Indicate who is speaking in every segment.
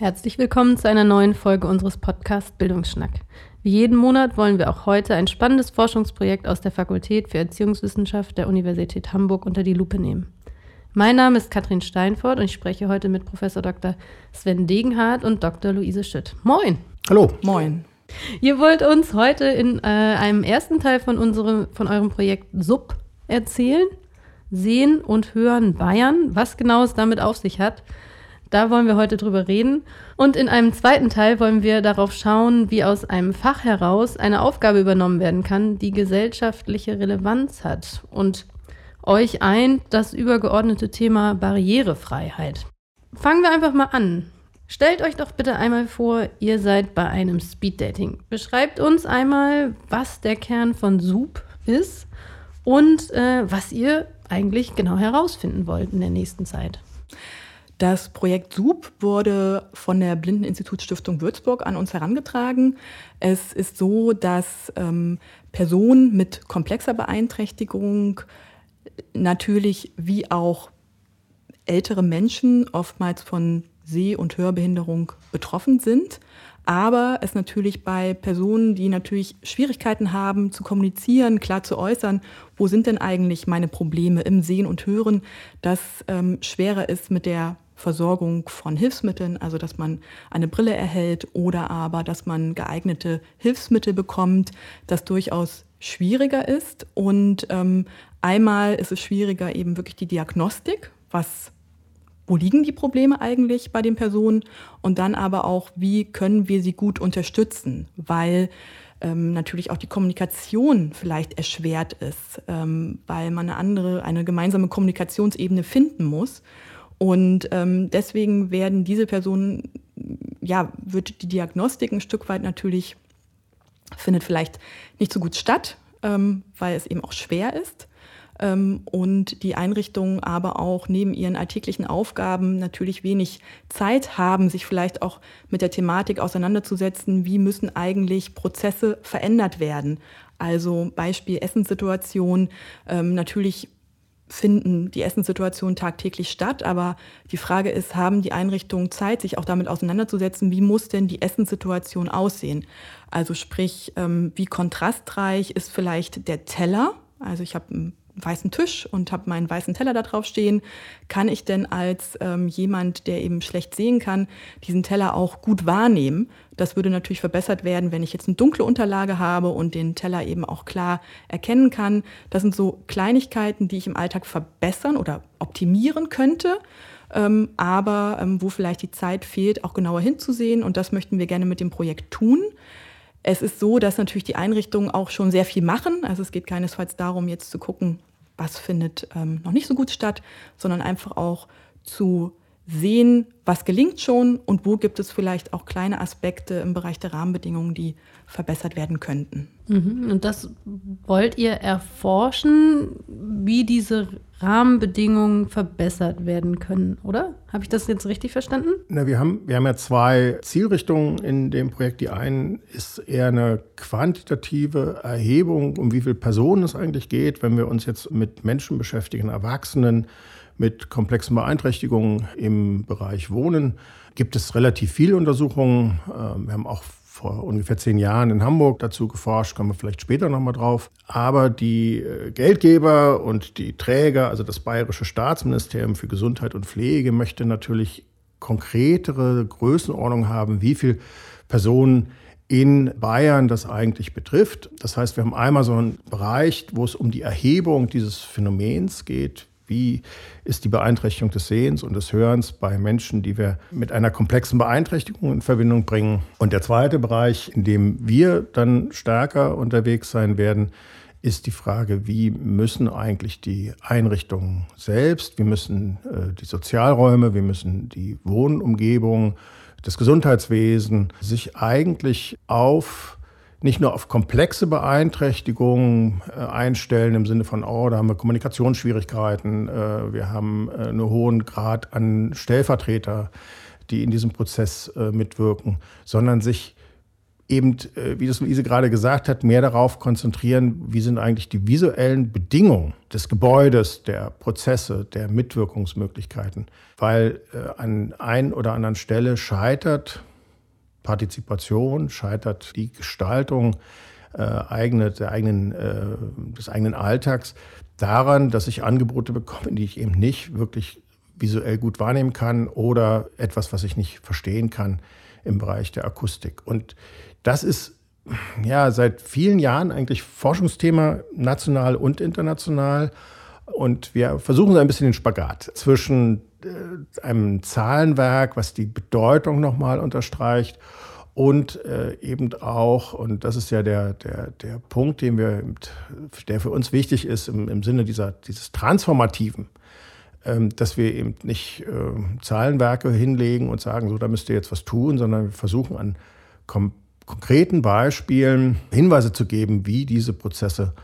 Speaker 1: Herzlich willkommen zu einer neuen Folge unseres Podcasts Bildungsschnack. Wie jeden Monat wollen wir auch heute ein spannendes Forschungsprojekt aus der Fakultät für Erziehungswissenschaft der Universität Hamburg unter die Lupe nehmen. Mein Name ist Katrin Steinfort und ich spreche heute mit Professor Dr. Sven Degenhardt und Dr. Luise Schütt. Moin!
Speaker 2: Hallo! Moin!
Speaker 1: Ihr wollt uns heute in äh, einem ersten Teil von, unserem, von eurem Projekt SUB erzählen. Sehen und Hören Bayern, was genau es damit auf sich hat. Da wollen wir heute drüber reden. Und in einem zweiten Teil wollen wir darauf schauen, wie aus einem Fach heraus eine Aufgabe übernommen werden kann, die gesellschaftliche Relevanz hat. Und euch ein das übergeordnete Thema Barrierefreiheit. Fangen wir einfach mal an. Stellt euch doch bitte einmal vor, ihr seid bei einem Speeddating. Beschreibt uns einmal, was der Kern von SUP ist und äh, was ihr eigentlich genau herausfinden wollt in der nächsten Zeit.
Speaker 2: Das Projekt SUP wurde von der Blindeninstitutsstiftung Würzburg an uns herangetragen. Es ist so, dass ähm, Personen mit komplexer Beeinträchtigung natürlich wie auch ältere Menschen oftmals von Seh- und Hörbehinderung betroffen sind. Aber es natürlich bei Personen, die natürlich Schwierigkeiten haben zu kommunizieren, klar zu äußern, wo sind denn eigentlich meine Probleme im Sehen und Hören, das ähm, schwerer ist mit der Versorgung von Hilfsmitteln, also dass man eine Brille erhält oder aber, dass man geeignete Hilfsmittel bekommt, das durchaus schwieriger ist. Und ähm, einmal ist es schwieriger eben wirklich die Diagnostik, was wo liegen die Probleme eigentlich bei den Personen und dann aber auch, wie können wir sie gut unterstützen, weil ähm, natürlich auch die Kommunikation vielleicht erschwert ist, ähm, weil man eine andere, eine gemeinsame Kommunikationsebene finden muss. Und ähm, deswegen werden diese Personen, ja, wird die Diagnostik ein Stück weit natürlich, findet vielleicht nicht so gut statt, ähm, weil es eben auch schwer ist. Ähm, und die Einrichtungen aber auch neben ihren alltäglichen Aufgaben natürlich wenig Zeit haben, sich vielleicht auch mit der Thematik auseinanderzusetzen, wie müssen eigentlich Prozesse verändert werden. Also Beispiel Essenssituation, ähm, natürlich finden die Essenssituationen tagtäglich statt, aber die Frage ist, haben die Einrichtungen Zeit, sich auch damit auseinanderzusetzen, wie muss denn die Essenssituation aussehen? Also sprich, ähm, wie kontrastreich ist vielleicht der Teller? Also ich habe weißen Tisch und habe meinen weißen Teller da drauf stehen, kann ich denn als ähm, jemand, der eben schlecht sehen kann, diesen Teller auch gut wahrnehmen? Das würde natürlich verbessert werden, wenn ich jetzt eine dunkle Unterlage habe und den Teller eben auch klar erkennen kann. Das sind so Kleinigkeiten, die ich im Alltag verbessern oder optimieren könnte. Ähm, aber ähm, wo vielleicht die Zeit fehlt, auch genauer hinzusehen. Und das möchten wir gerne mit dem Projekt tun. Es ist so, dass natürlich die Einrichtungen auch schon sehr viel machen. Also es geht keinesfalls darum, jetzt zu gucken, was findet ähm, noch nicht so gut statt, sondern einfach auch zu sehen, was gelingt schon und wo gibt es vielleicht auch kleine Aspekte im Bereich der Rahmenbedingungen, die verbessert werden könnten.
Speaker 1: Mhm. Und das wollt ihr erforschen, wie diese Rahmenbedingungen verbessert werden können, oder? Habe ich das jetzt richtig verstanden?
Speaker 3: Na, wir, haben, wir haben ja zwei Zielrichtungen in dem Projekt. Die eine ist eher eine quantitative Erhebung, um wie viele Personen es eigentlich geht, wenn wir uns jetzt mit Menschen beschäftigen, Erwachsenen, mit komplexen Beeinträchtigungen im Bereich Wohnen gibt es relativ viele Untersuchungen. Ähm, wir haben auch vor ungefähr zehn Jahren in Hamburg dazu geforscht, kommen wir vielleicht später nochmal drauf. Aber die äh, Geldgeber und die Träger, also das Bayerische Staatsministerium für Gesundheit und Pflege, möchte natürlich konkretere Größenordnung haben, wie viele Personen in Bayern das eigentlich betrifft. Das heißt, wir haben einmal so einen Bereich, wo es um die Erhebung dieses Phänomens geht. Wie ist die Beeinträchtigung des Sehens und des Hörens bei Menschen, die wir mit einer komplexen Beeinträchtigung in Verbindung bringen? Und der zweite Bereich, in dem wir dann stärker unterwegs sein werden, ist die Frage, wie müssen eigentlich die Einrichtungen selbst, wie müssen äh, die Sozialräume, wie müssen die Wohnumgebungen, das Gesundheitswesen sich eigentlich auf nicht nur auf komplexe Beeinträchtigungen äh, einstellen im Sinne von, oh, da haben wir Kommunikationsschwierigkeiten, äh, wir haben äh, einen hohen Grad an Stellvertreter, die in diesem Prozess mitwirken, sondern sich eben, wie das Luise gerade gesagt hat, mehr darauf konzentrieren, wie sind eigentlich die visuellen Bedingungen des Gebäudes, der Prozesse, der Mitwirkungsmöglichkeiten. Weil an ein oder anderen Stelle scheitert Partizipation, scheitert die Gestaltung äh, eigene, der eigenen, äh, des eigenen Alltags daran, dass ich Angebote bekomme, die ich eben nicht wirklich visuell gut wahrnehmen kann oder etwas, was ich nicht verstehen kann im Bereich der Akustik. Und das ist ja seit vielen Jahren eigentlich Forschungsthema national und international. Und wir versuchen so ein bisschen den Spagat zwischen einem Zahlenwerk, was die Bedeutung nochmal unterstreicht, und äh, eben auch, und das ist ja der, der, der Punkt, den wir, der für uns wichtig ist im, im Sinne dieser, dieses Transformativen, ähm, dass wir eben nicht äh, Zahlenwerke hinlegen und sagen, so, da müsst ihr jetzt was tun, sondern wir versuchen an konkreten Beispielen Hinweise zu geben, wie diese Prozesse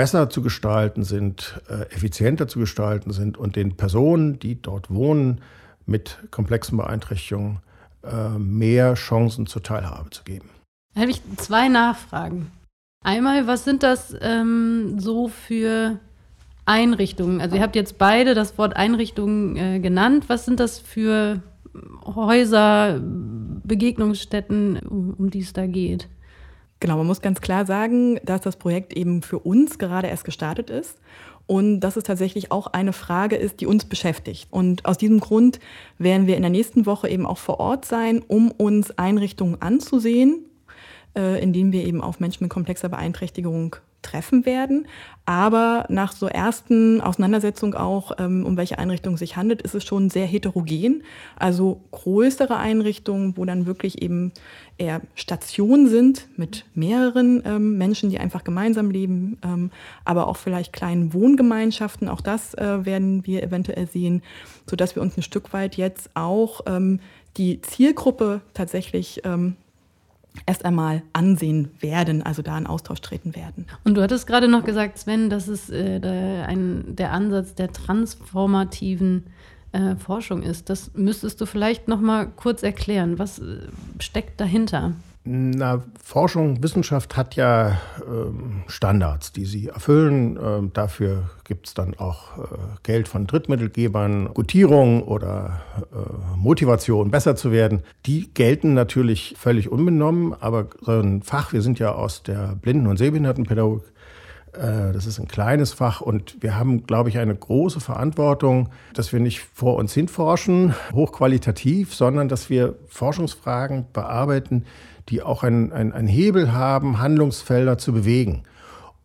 Speaker 3: besser zu gestalten sind, äh, effizienter zu gestalten sind und den Personen, die dort wohnen, mit komplexen Beeinträchtigungen äh, mehr Chancen zur Teilhabe zu geben.
Speaker 1: Da habe ich zwei Nachfragen. Einmal, was sind das ähm, so für Einrichtungen? Also ihr habt jetzt beide das Wort Einrichtungen äh, genannt. Was sind das für Häuser, Begegnungsstätten, um, um die es da geht?
Speaker 2: Genau, man muss ganz klar sagen, dass das Projekt eben für uns gerade erst gestartet ist und dass es tatsächlich auch eine Frage ist, die uns beschäftigt. Und aus diesem Grund werden wir in der nächsten Woche eben auch vor Ort sein, um uns Einrichtungen anzusehen, äh, in denen wir eben auf Menschen mit komplexer Beeinträchtigung treffen werden. Aber nach so ersten Auseinandersetzungen auch, ähm, um welche Einrichtung es sich handelt, ist es schon sehr heterogen. Also größere Einrichtungen, wo dann wirklich eben eher Stationen sind mit mehreren ähm, Menschen, die einfach gemeinsam leben, ähm, aber auch vielleicht kleinen Wohngemeinschaften. Auch das äh, werden wir eventuell sehen, sodass wir uns ein Stück weit jetzt auch ähm, die Zielgruppe tatsächlich ähm, erst einmal ansehen werden, also da in Austausch treten werden.
Speaker 1: Und du hattest gerade noch gesagt, Sven, das ist äh, der, ein, der Ansatz der transformativen äh, Forschung ist. Das müsstest du vielleicht noch mal kurz erklären. Was äh, steckt dahinter?
Speaker 3: Na, Forschung, Wissenschaft hat ja ähm, Standards, die sie erfüllen. Ähm, dafür gibt es dann auch äh, Geld von Drittmittelgebern, Gutierung oder äh, Motivation, besser zu werden. Die gelten natürlich völlig unbenommen, aber so ein Fach, wir sind ja aus der Blinden- und Sehbehindertenpädagogik, äh, das ist ein kleines Fach und wir haben, glaube ich, eine große Verantwortung, dass wir nicht vor uns hin forschen, hochqualitativ, sondern dass wir Forschungsfragen bearbeiten, die auch einen ein Hebel haben, Handlungsfelder zu bewegen.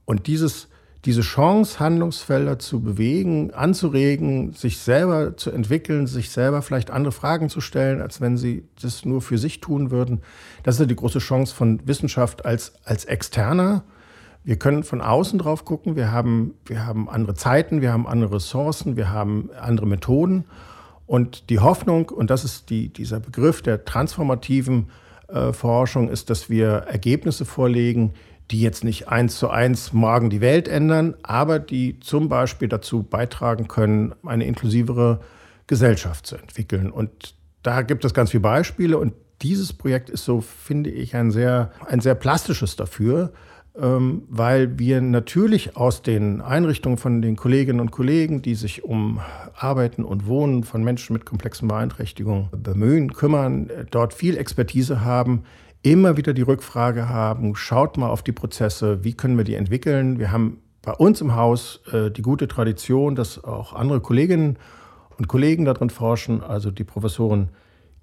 Speaker 3: Und dieses, diese Chance, Handlungsfelder zu bewegen, anzuregen, sich selber zu entwickeln, sich selber vielleicht andere Fragen zu stellen, als wenn sie das nur für sich tun würden, das ist ja die große Chance von Wissenschaft als, als Externer. Wir können von außen drauf gucken. Wir haben, wir haben andere Zeiten, wir haben andere Ressourcen, wir haben andere Methoden. Und die Hoffnung, und das ist die, dieser Begriff der transformativen Forschung ist, dass wir Ergebnisse vorlegen, die jetzt nicht eins zu eins morgen die Welt ändern, aber die zum Beispiel dazu beitragen können, eine inklusivere Gesellschaft zu entwickeln. Und da gibt es ganz viele Beispiele und dieses Projekt ist so, finde ich, ein sehr, ein sehr plastisches dafür, weil wir natürlich aus den Einrichtungen von den Kolleginnen und Kollegen, die sich um Arbeiten und Wohnen von Menschen mit komplexen Beeinträchtigungen bemühen, kümmern, äh, dort viel Expertise haben, immer wieder die Rückfrage haben, schaut mal auf die Prozesse, wie können wir die entwickeln. Wir haben bei uns im Haus äh, die gute Tradition, dass auch andere Kolleginnen und Kollegen darin forschen, also die Professoren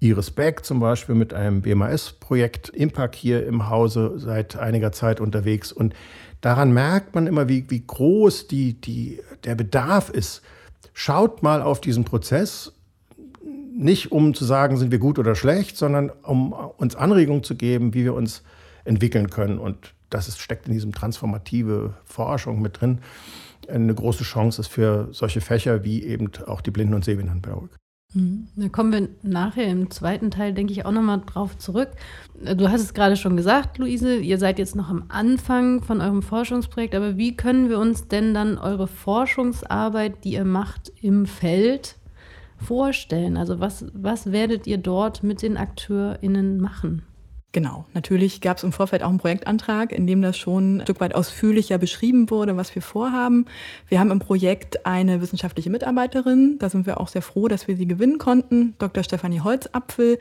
Speaker 3: Iris Beck zum Beispiel mit einem BMAS-Projekt Impact hier im Hause seit einiger Zeit unterwegs. Und daran merkt man immer, wie, wie groß die, die, der Bedarf ist. Schaut mal auf diesen Prozess, nicht um zu sagen, sind wir gut oder schlecht, sondern um uns Anregungen zu geben, wie wir uns entwickeln können. Und das ist, steckt in diesem transformative Forschung mit drin. Eine große Chance ist für solche Fächer wie eben auch die Blinden- und Sehbehindertenpädagogik.
Speaker 1: Mhm. Da kommen wir nachher im zweiten Teil, denke ich, auch nochmal drauf zurück. Du hast es gerade schon gesagt, Luise, ihr seid jetzt noch am Anfang von eurem Forschungsprojekt, aber wie können wir uns denn dann eure Forschungsarbeit, die ihr macht im Feld, vorstellen? Also was, was werdet ihr dort mit den AkteurInnen machen?
Speaker 2: Genau, natürlich gab es im Vorfeld auch einen Projektantrag, in dem das schon ein Stück weit ausführlicher beschrieben wurde, was wir vorhaben. Wir haben im Projekt eine wissenschaftliche Mitarbeiterin, da sind wir auch sehr froh, dass wir sie gewinnen konnten, Dr. Stefanie Holzapfel.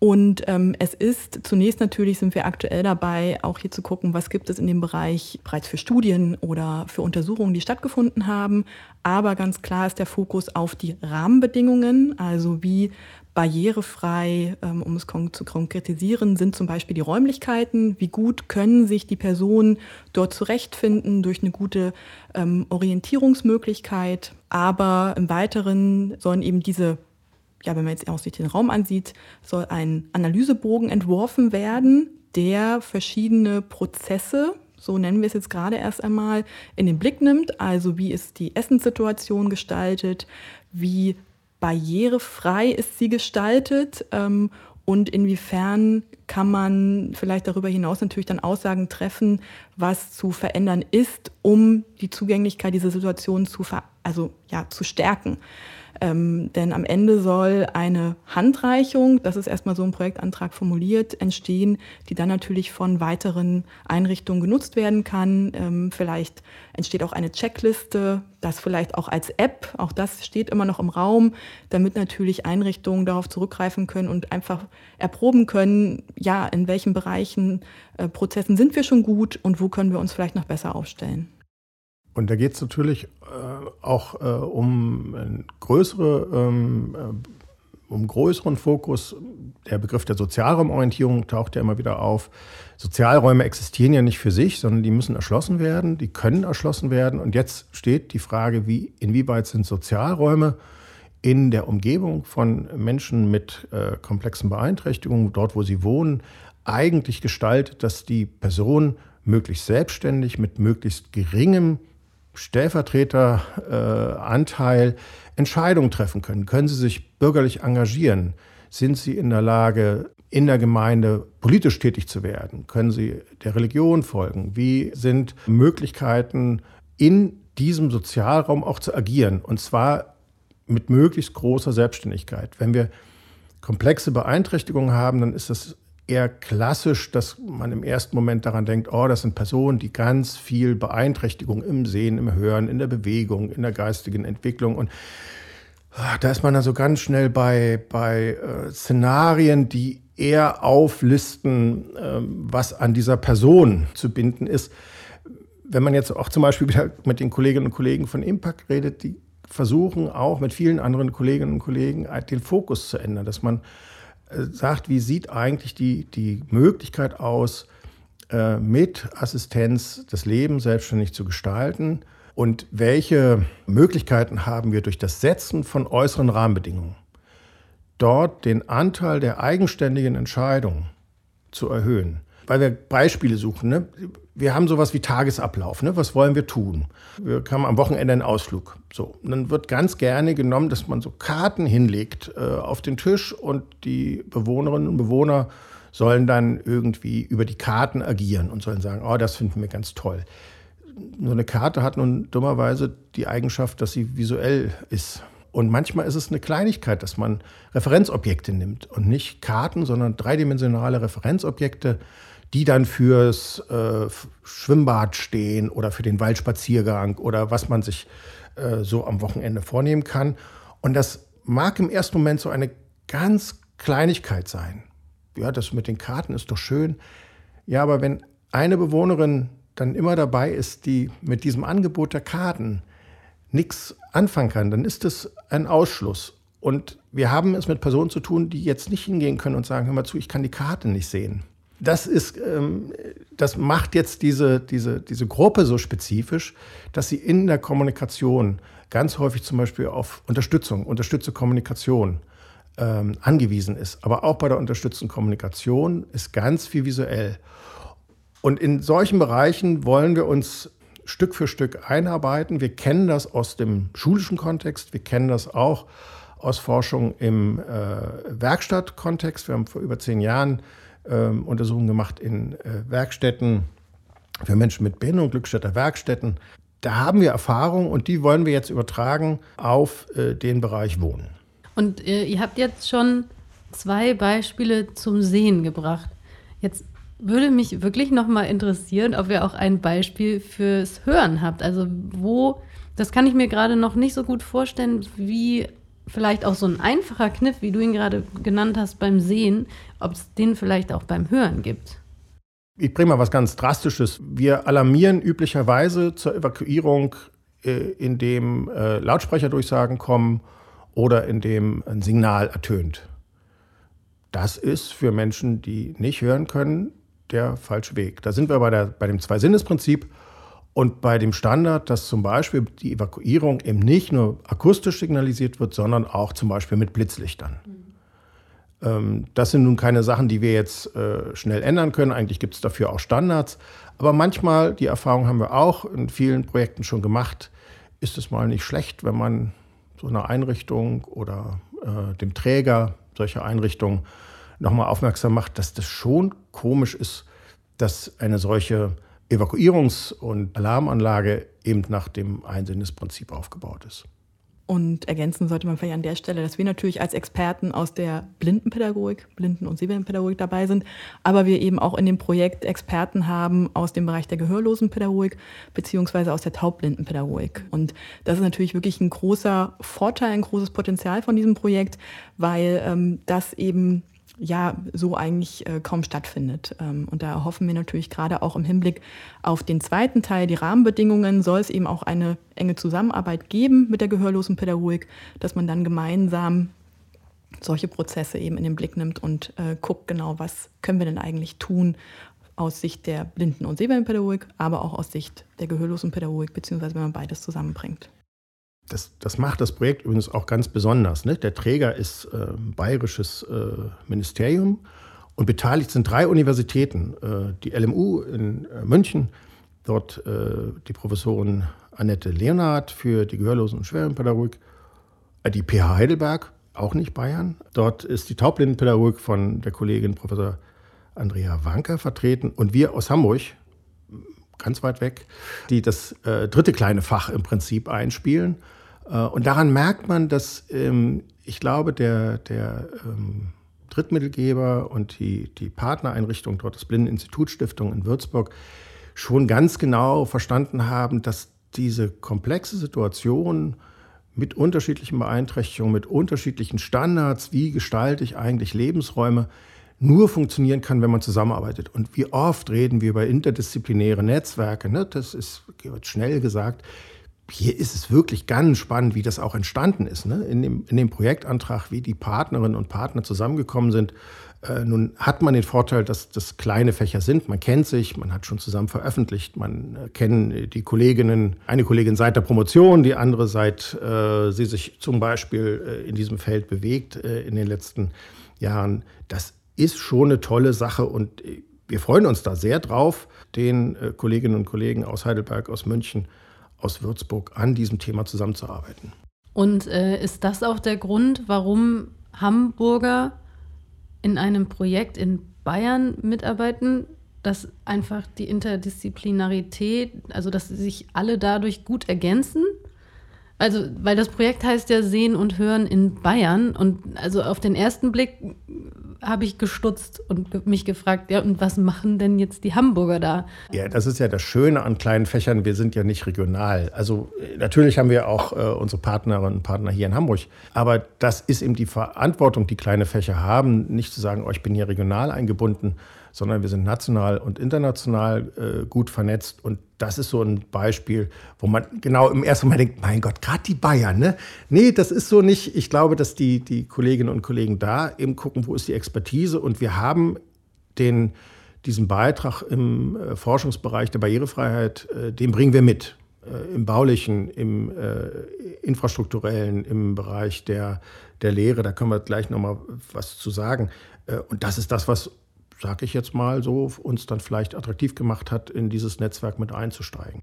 Speaker 2: Und ähm, es ist zunächst natürlich sind wir aktuell dabei, auch hier zu gucken, was gibt es in dem Bereich bereits für Studien oder für Untersuchungen, die stattgefunden haben. Aber ganz klar ist der Fokus auf die Rahmenbedingungen, also wie barrierefrei, ähm, um es zu konkretisieren, sind zum Beispiel die Räumlichkeiten. Wie gut können sich die Personen dort zurechtfinden durch eine gute ähm, Orientierungsmöglichkeit. Aber im Weiteren sollen eben diese, ja, wenn man jetzt auch sich den Raum ansieht, soll ein Analysebogen entworfen werden, der verschiedene Prozesse so nennen wir es jetzt gerade erst einmal, in den Blick nimmt. Also wie ist die Essenssituation gestaltet, wie barrierefrei ist sie gestaltet ähm, und inwiefern kann man vielleicht darüber hinaus natürlich dann Aussagen treffen, was zu verändern ist, um die Zugänglichkeit dieser Situation zu, also, ja, zu stärken. Ähm, denn am Ende soll eine Handreichung, das ist erstmal so ein Projektantrag formuliert, entstehen, die dann natürlich von weiteren Einrichtungen genutzt werden kann. Ähm, vielleicht entsteht auch eine Checkliste, das vielleicht auch als App, auch das steht immer noch im Raum, damit natürlich Einrichtungen darauf zurückgreifen können und einfach erproben können, ja, in welchen Bereichen, äh, Prozessen sind wir schon gut und wo können wir uns vielleicht noch besser aufstellen.
Speaker 3: Und da geht es natürlich äh, auch äh, um größere, ähm, äh, um größeren Fokus. Der Begriff der Sozialraumorientierung taucht ja immer wieder auf. Sozialräume existieren ja nicht für sich, sondern die müssen erschlossen werden, die können erschlossen werden. Und jetzt steht die Frage, wie, inwieweit sind Sozialräume in der Umgebung von Menschen mit äh, komplexen Beeinträchtigungen, dort wo sie wohnen, eigentlich gestaltet, dass die Person möglichst selbstständig mit möglichst geringem Stellvertreteranteil Entscheidungen treffen können? Können sie sich bürgerlich engagieren? Sind sie in der Lage, in der Gemeinde politisch tätig zu werden? Können sie der Religion folgen? Wie sind Möglichkeiten, in diesem Sozialraum auch zu agieren? Und zwar mit möglichst großer Selbstständigkeit. Wenn wir komplexe Beeinträchtigungen haben, dann ist das eher klassisch, dass man im ersten Moment daran denkt, oh, das sind Personen, die ganz viel Beeinträchtigung im Sehen, im Hören, in der Bewegung, in der geistigen Entwicklung und ah, da ist man also ganz schnell bei, bei äh, Szenarien, die eher auflisten, äh, was an dieser Person zu binden ist. Wenn man jetzt auch zum Beispiel wieder mit den Kolleginnen und Kollegen von Impact redet, die versuchen auch mit vielen anderen Kolleginnen und Kollegen den Fokus zu ändern, dass man sagt, wie sieht eigentlich die, die Möglichkeit aus, äh, mit Assistenz das Leben selbstständig zu gestalten und welche Möglichkeiten haben wir durch das Setzen von äußeren Rahmenbedingungen, dort den Anteil der eigenständigen Entscheidung zu erhöhen weil wir Beispiele suchen. Ne? Wir haben sowas wie Tagesablauf. Ne? Was wollen wir tun? Wir haben am Wochenende einen Ausflug. So, und dann wird ganz gerne genommen, dass man so Karten hinlegt äh, auf den Tisch und die Bewohnerinnen und Bewohner sollen dann irgendwie über die Karten agieren und sollen sagen, oh, das finden wir ganz toll. So eine Karte hat nun dummerweise die Eigenschaft, dass sie visuell ist. Und manchmal ist es eine Kleinigkeit, dass man Referenzobjekte nimmt und nicht Karten, sondern dreidimensionale Referenzobjekte die dann fürs äh, Schwimmbad stehen oder für den Waldspaziergang oder was man sich äh, so am Wochenende vornehmen kann. Und das mag im ersten Moment so eine ganz Kleinigkeit sein. Ja, das mit den Karten ist doch schön. Ja, aber wenn eine Bewohnerin dann immer dabei ist, die mit diesem Angebot der Karten nichts anfangen kann, dann ist das ein Ausschluss. Und wir haben es mit Personen zu tun, die jetzt nicht hingehen können und sagen, hör mal zu, ich kann die Karte nicht sehen das ist, ähm, das macht jetzt diese, diese, diese Gruppe so spezifisch, dass sie in der Kommunikation ganz häufig zum Beispiel auf Unterstützung, unterstützte Kommunikation ähm, angewiesen ist. Aber auch bei der unterstützten Kommunikation ist ganz viel visuell. Und in solchen Bereichen wollen wir uns Stück für Stück einarbeiten. Wir kennen das aus dem schulischen Kontext, wir kennen das auch aus Forschung im äh, Werkstattkontext. Wir haben vor über zehn Jahren ähm, Untersuchungen gemacht in äh, Werkstätten für Menschen mit Behinderung, Glückstädter Werkstätten. Da haben wir Erfahrung und die wollen wir jetzt übertragen auf äh, den Bereich Wohnen.
Speaker 1: Und äh, ihr habt jetzt schon zwei Beispiele zum Sehen gebracht. Jetzt würde mich wirklich noch mal interessieren, ob ihr auch ein Beispiel fürs Hören habt. Also wo, das kann ich mir gerade noch nicht so gut vorstellen, wie vielleicht auch so ein einfacher Kniff, wie du ihn gerade genannt hast beim Sehen, ob es den vielleicht auch beim Hören gibt.
Speaker 3: Ich bringe mal was ganz Drastisches. Wir alarmieren üblicherweise zur Evakuierung, äh, indem äh, Lautsprecherdurchsagen kommen oder indem ein Signal ertönt. Das ist für Menschen, die nicht hören können, der falsche Weg. Da sind wir bei, der, bei dem Zwei-Sinnes-Prinzip und bei dem Standard, dass zum Beispiel die Evakuierung eben nicht nur akustisch signalisiert wird, sondern auch zum Beispiel mit Blitzlichtern. Mhm. das sind nun keine Sachen, die wir jetzt äh, schnell ändern können. Eigentlich gibt es dafür auch Standards. Aber manchmal, die Erfahrung haben wir auch in vielen Projekten schon gemacht, ist es mal nicht schlecht, wenn man so einer Einrichtung oder äh, dem Träger solcher Einrichtungen nochmal aufmerksam macht, dass das schon komisch ist, dass eine solche Evakuierungs- und Alarmanlage eben nach dem Einsinnisprinzip aufgebaut ist.
Speaker 2: Und ergänzen sollte man vielleicht an der Stelle, dass wir natürlich als Experten aus der Blindenpädagogik, Blinden- und Sehbehindertenpädagogik dabei sind, aber wir eben auch in dem Projekt Experten haben aus dem Bereich der Gehörlosenpädagogik beziehungsweise aus der Taubblindenpädagogik. Und das ist natürlich wirklich ein großer Vorteil, ein großes Potenzial von diesem Projekt, weil ähm, das eben ja so eigentlich äh, kaum stattfindet. Ähm, und da hoffen wir natürlich gerade auch im Hinblick auf den zweiten Teil, die Rahmenbedingungen, soll es eben auch eine enge Zusammenarbeit geben mit der gehörlosen Pädagogik, dass man dann gemeinsam solche Prozesse eben in den Blick nimmt und äh, guckt genau, was können wir denn eigentlich tun aus Sicht der Blinden- und Sehbehindertenpädagogik, aber auch aus Sicht der gehörlosen Pädagogik, beziehungsweise wenn man beides zusammenbringt.
Speaker 3: Das, das macht das Projekt übrigens auch ganz besonders. Ne? Der Träger ist äh, bayerisches äh, Ministerium und beteiligt sind drei Universitäten. Äh, die LMU in äh, München, dort äh, die Professorin Annette Leonhardt für die Gehörlosen- und Schwerenpädagogik, äh, die PH Heidelberg, auch nicht Bayern. Dort ist die Taubblindenpädagogik von der Kollegin Professor Andrea Wanker vertreten und wir aus Hamburg, ganz weit weg, die das dritte kleine Fach im Prinzip einspielen. Äh, und daran merkt man, dass ähm, ich glaube, der, der ähm, Drittmittelgeber und die, die Partnereinrichtung dort, das Blindeninstitutsstiftung in Würzburg, schon ganz genau verstanden haben, dass diese komplexe Situation mit unterschiedlichen Beeinträchtigungen, mit unterschiedlichen Standards, wie gestalte ich eigentlich Lebensräume, nur funktionieren kann, wenn man zusammenarbeitet. Und wie oft reden wir über interdisziplinäre Netzwerke, ne? das ist schnell gesagt hier ist es wirklich ganz spannend, wie das auch entstanden ist. Ne? In, dem, in dem Projektantrag, wie die Partnerinnen und Partner zusammengekommen sind. Äh, nun hat man den Vorteil, dass das kleine Fächer sind. Man kennt sich, man hat schon zusammen veröffentlicht, man äh, kennt die Kolleginnen, eine Kollegin seit der Promotion, die andere seit äh, sie sich zum Beispiel äh, in diesem Feld bewegt äh, in den letzten Jahren. Das ist schon eine tolle Sache und äh, wir freuen uns da sehr drauf, den Kolleginnen und Kollegen aus Heidelberg, aus München, aus Würzburg an diesem Thema zusammenzuarbeiten.
Speaker 1: Und äh, ist das auch der Grund, warum Hamburger in einem Projekt in Bayern mitarbeiten, dass einfach die Interdisziplinarität, also dass sich alle dadurch gut ergänzen? Also, weil das Projekt heißt ja Sehen und Hören in Bayern und also auf den ersten Blick habe ich gestutzt und mich gefragt, ja, und was machen denn jetzt die Hamburger da?
Speaker 3: Ja, das ist ja das Schöne an kleinen Fächern. Wir sind ja nicht regional. Also äh, natürlich haben wir auch äh, unsere Partnerinnen und Partner hier in Hamburg. Aber das ist eben die Verantwortung, die kleine Fächer haben, nicht zu sagen, oh, ich bin hier regional eingebunden, sondern wir sind national und international äh, gut vernetzt. Und das ist so ein Beispiel, wo man genau im ersten Mal denkt, mein Gott, gerade die Bayern, ne? Nee, das ist so nicht. Ich glaube, dass die, die Kolleginnen und Kollegen da eben gucken, wo ist die Expertise. Und wir haben den, diesen Beitrag im äh, Forschungsbereich der Barrierefreiheit, äh, den bringen wir mit. Äh, Im baulichen, im äh, infrastrukturellen, im Bereich der, der Lehre. Da können wir gleich nochmal was zu sagen. Äh, und das ist das, was sage ich jetzt mal so, uns dann vielleicht attraktiv gemacht hat, in dieses Netzwerk mit einzusteigen.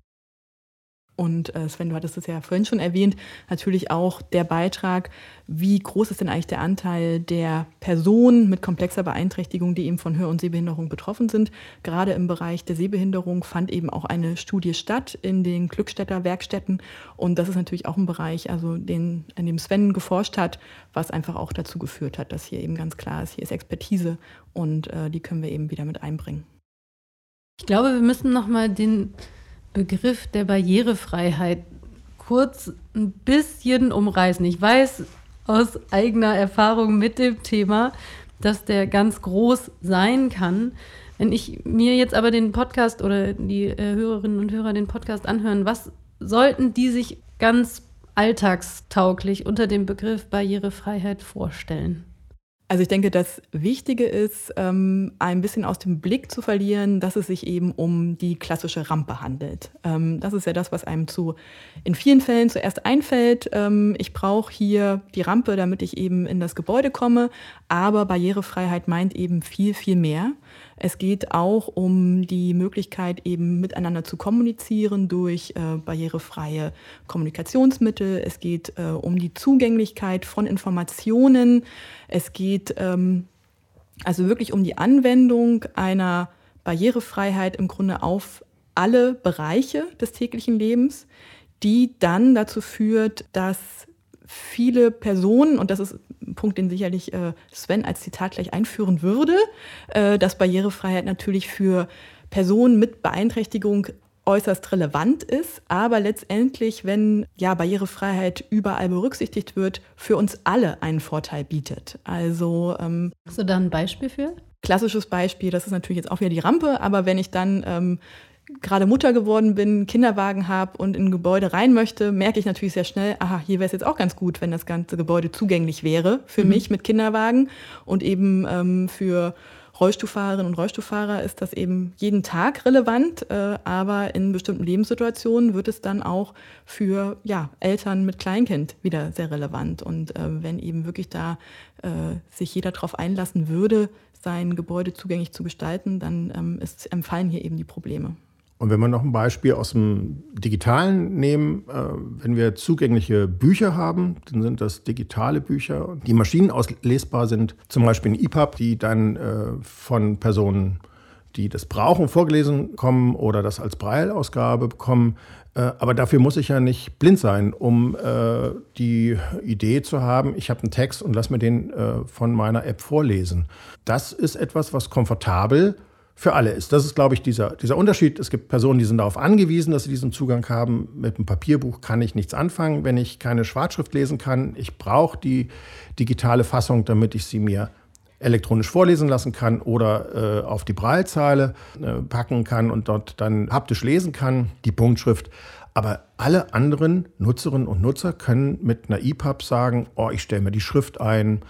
Speaker 2: Und äh, Sven, du hattest es ja vorhin schon erwähnt, natürlich auch der Beitrag, wie groß ist denn eigentlich der Anteil der Personen mit komplexer Beeinträchtigung, die eben von Hör- und Sehbehinderung betroffen sind. Gerade im Bereich der Sehbehinderung fand eben auch eine Studie statt in den Glückstädter Werkstätten. Und das ist natürlich auch ein Bereich, also den, in dem Sven geforscht hat, was einfach auch dazu geführt hat, dass hier eben ganz klar ist, hier ist Expertise und äh, die können wir eben wieder mit einbringen.
Speaker 1: Ich glaube, wir müssen nochmal den Begriff der Barrierefreiheit kurz ein bisschen umreißen. Ich weiß aus eigener Erfahrung mit dem Thema, dass der ganz groß sein kann. Wenn ich mir jetzt aber den Podcast oder die äh, Hörerinnen und Hörer den Podcast anhören, was sollten die sich ganz alltagstauglich unter dem Begriff Barrierefreiheit vorstellen?
Speaker 2: Also ich denke, das Wichtige ist, ähm, ein bisschen aus dem Blick zu verlieren, dass es sich eben um die klassische Rampe handelt. Ähm, das ist ja das, was einem zu in vielen Fällen zuerst einfällt. Ähm, ich brauche hier die Rampe, damit ich eben in das Gebäude komme. Aber Barrierefreiheit meint eben viel, viel mehr. Es geht auch um die Möglichkeit, eben miteinander zu kommunizieren durch äh, barrierefreie Kommunikationsmittel. Es geht äh, um die Zugänglichkeit von Informationen. Es geht ähm, also wirklich um die Anwendung einer Barrierefreiheit im Grunde auf alle Bereiche des täglichen Lebens, die dann dazu führt, dass viele Personen, und das ist ein Punkt, den sicherlich äh, Sven als Zitat gleich einführen würde, äh, dass Barrierefreiheit natürlich für Personen mit Beeinträchtigung äußerst relevant ist, aber letztendlich, wenn ja Barrierefreiheit überall berücksichtigt wird, für uns alle einen Vorteil bietet. Also
Speaker 1: ähm, hast du da ein Beispiel für?
Speaker 2: Klassisches Beispiel, das ist natürlich jetzt auch wieder die Rampe, aber wenn ich dann ähm, gerade Mutter geworden bin, Kinderwagen habe und in ein Gebäude rein möchte, merke ich natürlich sehr schnell, aha, hier wäre es jetzt auch ganz gut, wenn das ganze Gebäude zugänglich wäre für mhm. mich mit Kinderwagen und eben ähm, für Rollstuhlfahrerinnen und Rollstuhlfahrer ist das eben jeden Tag relevant, äh, aber in bestimmten Lebenssituationen wird es dann auch für ja, Eltern mit Kleinkind wieder sehr relevant. Und äh, wenn eben wirklich da äh, sich jeder darauf einlassen würde, sein Gebäude zugänglich zu gestalten, dann ähm, ist, empfallen hier eben die Probleme.
Speaker 3: Und wenn wir noch ein Beispiel aus dem Digitalen nehmen, äh, wenn wir zugängliche Bücher haben, dann sind das digitale Bücher, die maschinenauslesbar sind, zum Beispiel ein EPUB, die dann äh, von Personen, die das brauchen, vorgelesen kommen oder das als Braille-Ausgabe bekommen. Äh, aber dafür muss ich ja nicht blind sein, um äh, die Idee zu haben, ich habe einen Text und lass mir den äh, von meiner App vorlesen. Das ist etwas, was komfortabel ist für alle ist. Das ist, glaube ich, dieser, dieser Unterschied. Es gibt Personen, die sind darauf angewiesen, dass sie diesen Zugang haben. Mit einem Papierbuch kann ich nichts anfangen, wenn ich keine Schwarzschrift lesen kann. Ich brauche die digitale Fassung, damit ich sie mir elektronisch vorlesen lassen kann oder äh, auf die Braillezeile äh, packen kann und dort dann haptisch lesen kann, die Punktschrift. Aber alle anderen Nutzerinnen und Nutzer können mit einer EPUB sagen, oh, ich stelle mir die Schrift ein,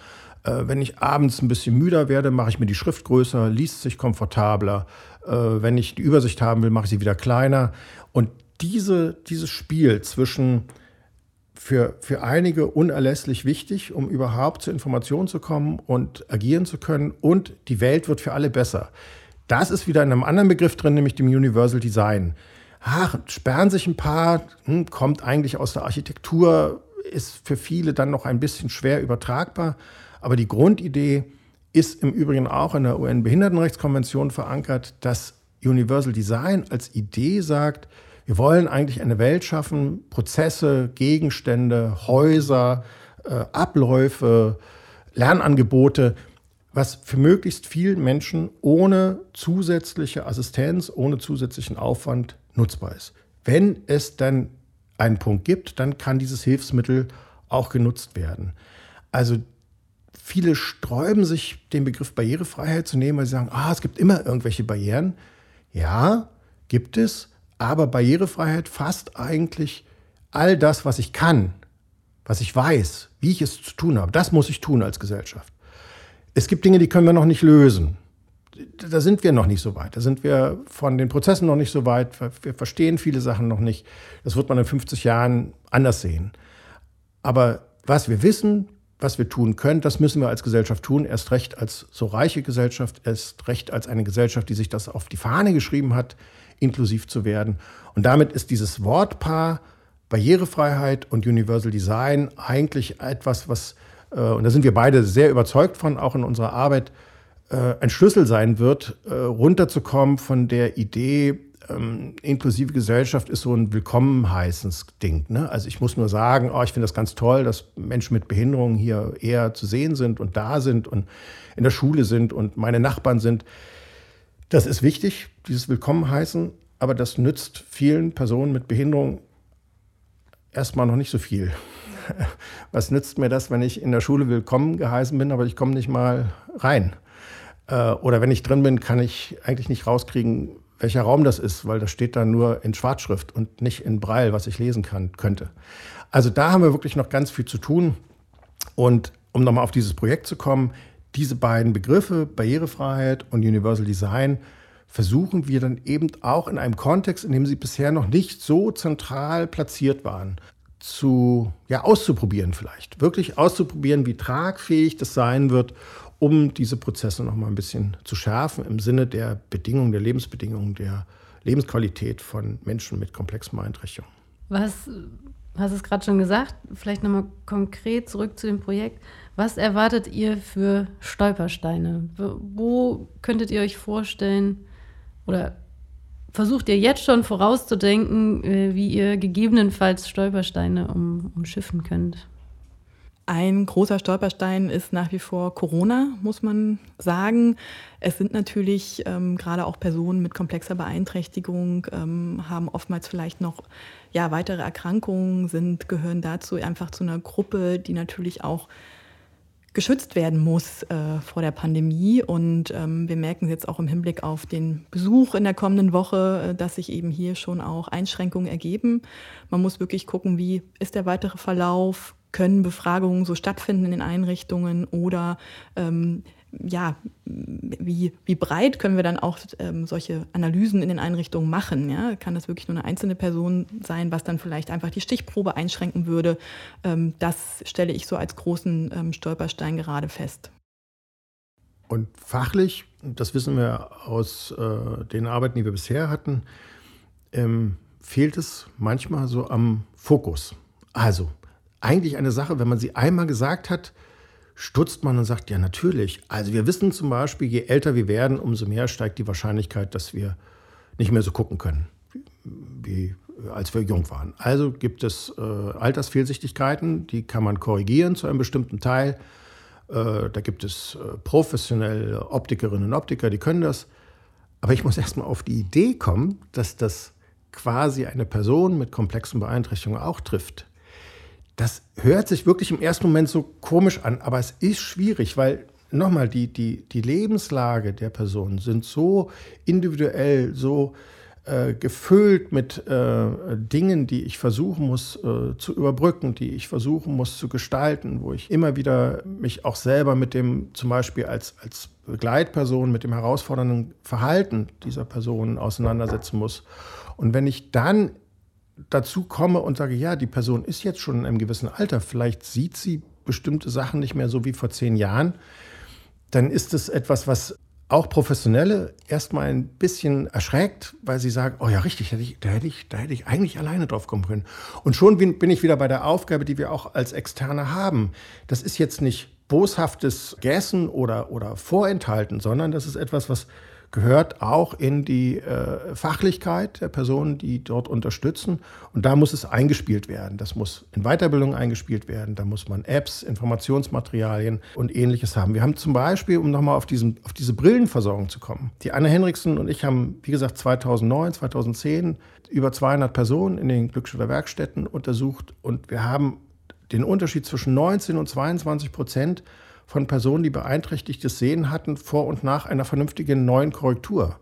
Speaker 3: wenn ich abends ein bisschen müder werde, mache ich mir die Schrift größer, liest sich komfortabler. Äh, wenn ich die Übersicht haben will, mache ich sie wieder kleiner. Und diese, dieses Spiel zwischen für, für einige unerlässlich wichtig, um überhaupt zur Information zu kommen und agieren zu können. Und die Welt wird für alle besser. Das ist wieder in einem anderen Begriff drin, nämlich dem Universal Design. Ach, sperren sich ein paar, hm, kommt eigentlich aus der Architektur, ist für viele dann noch ein bisschen schwer übertragbar. Aber die Grundidee ist im Übrigen auch in der UN-Behindertenrechtskonvention verankert, dass Universal Design als Idee sagt, wir wollen eigentlich eine Welt schaffen, Prozesse, Gegenstände, Häuser, äh, Abläufe, Lernangebote, was für möglichst vielen Menschen ohne zusätzliche Assistenz, ohne zusätzlichen Aufwand nutzbar ist. Wenn es dann einen Punkt gibt, dann kann dieses Hilfsmittel auch genutzt werden. Also Viele sträuben sich, den Begriff Barrierefreiheit zu nehmen, weil sie sagen, ah, es gibt immer irgendwelche Barrieren. Ja, gibt es, aber Barrierefreiheit fasst eigentlich all das, was ich kann, was ich weiß, wie ich es zu tun habe. Das muss ich tun als Gesellschaft. Es gibt Dinge, die können wir noch nicht lösen. Da sind wir noch nicht so weit. Da sind wir von den Prozessen noch nicht so weit. Wir verstehen viele Sachen noch nicht. Das wird man in 50 Jahren anders sehen. Aber was wir wissen, was wir tun können, das müssen wir als Gesellschaft tun, erst recht als so reiche Gesellschaft, erst recht als eine Gesellschaft, die sich das auf die Fahne geschrieben hat, inklusiv zu werden. Und damit ist dieses Wortpaar Barrierefreiheit und Universal Design eigentlich etwas, was, äh, und da sind wir beide sehr überzeugt von, auch in unserer Arbeit, äh, ein Schlüssel sein wird, äh, runterzukommen von der Idee, ähm, inklusive Gesellschaft ist so ein Willkommenheißens-Ding. Ne? Also ich muss nur sagen, oh, ich finde das ganz toll, dass Menschen mit Behinderungen hier eher zu sehen sind und da sind und in der Schule sind und meine Nachbarn sind. Das ist wichtig, dieses Willkommenheißen, aber das nützt vielen Personen mit Behinderung erstmal noch nicht so viel. Was nützt mir das, wenn ich in der Schule willkommen geheißen bin, aber ich komme nicht mal rein? Äh, oder wenn ich drin bin, kann ich eigentlich nicht rauskriegen, welcher Raum das ist, weil das steht da nur in Schwarzschrift und nicht in Braille, was ich lesen kann, könnte. Also da haben wir wirklich noch ganz viel zu tun. Und um nochmal auf dieses Projekt zu kommen, diese beiden Begriffe, Barrierefreiheit und Universal Design, versuchen wir dann eben auch in einem Kontext, in dem sie bisher noch nicht so zentral platziert waren, zu, ja, auszuprobieren vielleicht. Wirklich auszuprobieren, wie tragfähig das sein wird, um diese Prozesse noch mal ein bisschen zu schärfen im Sinne der Bedingungen, der Lebensbedingungen, der Lebensqualität von Menschen mit komplexen Beeinträchtigungen.
Speaker 1: Was hast es gerade schon gesagt, vielleicht nochmal konkret zurück zu dem Projekt. Was erwartet ihr für Stolpersteine? Wo könntet ihr euch vorstellen oder versucht ihr jetzt schon vorauszudenken, äh, wie ihr gegebenenfalls Stolpersteine um, umschiffen könnt?
Speaker 2: Ein großer Stolperstein ist nach wie vor Corona, muss man sagen. Es sind natürlich ähm, gerade auch Personen mit komplexer Beeinträchtigung, ähm, haben oftmals vielleicht noch ja, weitere Erkrankungen, sind, gehören dazu einfach zu einer Gruppe, die natürlich auch geschützt werden muss äh, vor der Pandemie. Und ähm, wir merken jetzt auch im Hinblick auf den Besuch in der kommenden Woche, äh, dass sich eben hier schon auch Einschränkungen ergeben. Man muss wirklich gucken, wie ist der weitere Verlauf, können Befragungen so stattfinden in den Einrichtungen oder ähm, ja, wie, wie breit können wir dann auch ähm, solche Analysen in den Einrichtungen machen? Ja? Kann das wirklich nur eine einzelne Person sein, was dann vielleicht einfach die Stichprobe einschränken würde? Ähm, das stelle ich so als großen ähm, Stolperstein gerade fest.
Speaker 3: Und fachlich, das wissen wir aus äh, den Arbeiten, die wir bisher hatten, ähm, fehlt es manchmal so am Fokus. Also, eigentlich eine Sache, wenn man sie einmal gesagt hat, stutzt man und sagt, ja natürlich. Also wir wissen zum Beispiel, je älter wir werden, umso mehr steigt die Wahrscheinlichkeit, dass wir nicht mehr so gucken können, wie als wir jung waren. Also gibt es äh, Altersfehlsichtigkeiten, die kann man korrigieren zu einem bestimmten Teil. Äh, da gibt es äh, professionelle Optikerinnen und Optiker, die können das. Aber ich muss erstmal auf die Idee kommen, dass das quasi eine Person mit komplexen Beeinträchtigungen auch trifft. Das hört sich wirklich im ersten Moment so komisch an, aber es ist schwierig, weil nochmal, die, die, die Lebenslage der Personen sind so individuell, so äh, gefüllt mit äh, Dingen, die ich versuchen muss äh, zu überbrücken, die ich versuchen muss zu gestalten, wo ich immer wieder mich auch selber mit dem, zum Beispiel als, als Begleitperson, mit dem herausfordernden Verhalten dieser Person auseinandersetzen muss. Und wenn ich dann dazu komme und sage, ja, die Person ist jetzt schon in einem gewissen Alter, vielleicht sieht sie bestimmte Sachen nicht mehr so wie vor zehn Jahren, dann ist es etwas, was auch Professionelle erstmal ein bisschen erschreckt, weil sie sagen, oh ja, richtig, da, hätte ich, da hätte ich eigentlich alleine drauf kommen können. Und schon bin ich wieder bei der Aufgabe, die wir auch als Externe haben. Das ist jetzt nicht boshaftes Gässen oder, oder Vorenthalten, sondern das ist etwas, was gehört auch in die äh, Fachlichkeit der Personen, die dort unterstützen. Und da muss es eingespielt werden. Das muss in Weiterbildung eingespielt werden. Da muss man Apps, Informationsmaterialien und ähnliches haben. Wir haben zum Beispiel, um nochmal auf, diesen, auf diese Brillenversorgung zu kommen, die Anne Henriksen und ich haben, wie gesagt, 2009, 2010 über 200 Personen in den Glückschüler Werkstätten untersucht und wir haben den Unterschied zwischen 19 und 22 Prozent von Personen, die beeinträchtigtes Sehen hatten, vor und nach einer vernünftigen neuen Korrektur.